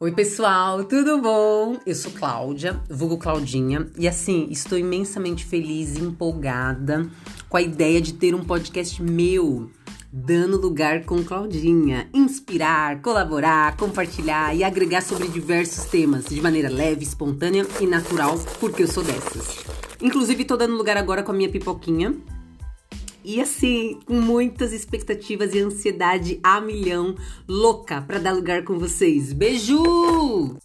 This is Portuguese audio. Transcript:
Oi, pessoal, tudo bom? Eu sou Cláudia, vulgo Claudinha, e assim, estou imensamente feliz e empolgada com a ideia de ter um podcast meu, dando lugar com Claudinha. Inspirar, colaborar, compartilhar e agregar sobre diversos temas de maneira leve, espontânea e natural, porque eu sou dessas. Inclusive, tô dando lugar agora com a minha pipoquinha, e assim, com muitas expectativas e ansiedade a milhão, louca para dar lugar com vocês. Beijo!